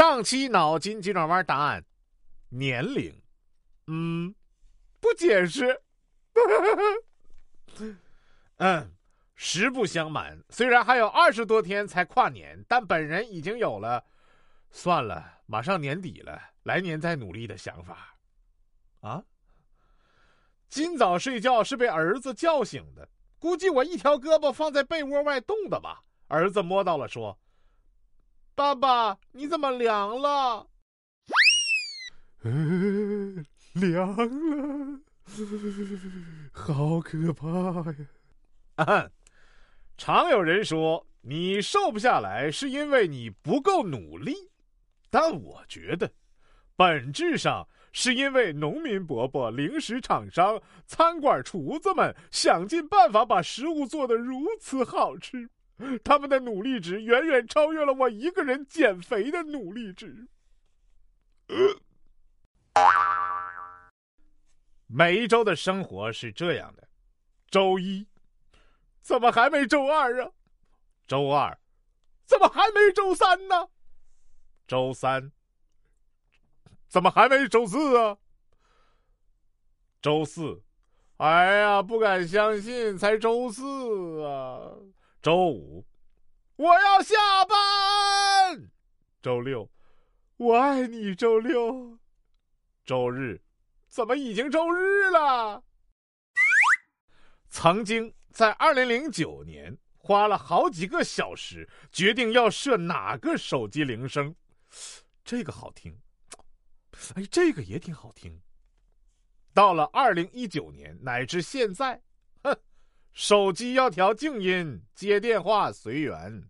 上期脑筋急转弯答案：年龄。嗯，不解释。嗯，实不相瞒，虽然还有二十多天才跨年，但本人已经有了，算了，马上年底了，来年再努力的想法。啊？今早睡觉是被儿子叫醒的，估计我一条胳膊放在被窝外冻的吧。儿子摸到了，说：“爸爸，你怎么凉了？”嗯，凉了，好可怕呀！啊常有人说你瘦不下来是因为你不够努力，但我觉得，本质上。是因为农民伯伯、零食厂商、餐馆厨子们想尽办法把食物做得如此好吃，他们的努力值远远超越了我一个人减肥的努力值。每一周的生活是这样的：周一，怎么还没周二啊？周二，怎么还没周三呢？周三。怎么还没周四啊？周四，哎呀，不敢相信，才周四啊！周五，我要下班。周六，我爱你。周六，周日，怎么已经周日了？曾经在二零零九年花了好几个小时决定要设哪个手机铃声，这个好听。哎，这个也挺好听。到了二零一九年乃至现在，哼，手机要调静音，接电话随缘。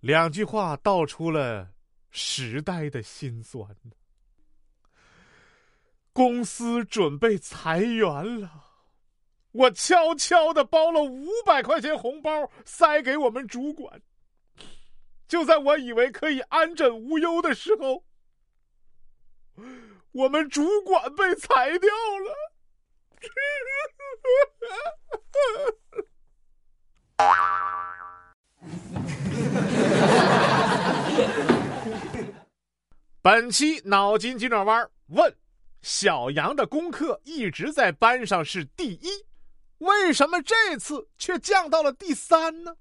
两句话道出了时代的辛酸。公司准备裁员了，我悄悄的包了五百块钱红包塞给我们主管。就在我以为可以安枕无忧的时候。我们主管被裁掉了。本期脑筋急转弯问：小杨的功课一直在班上是第一，为什么这次却降到了第三呢？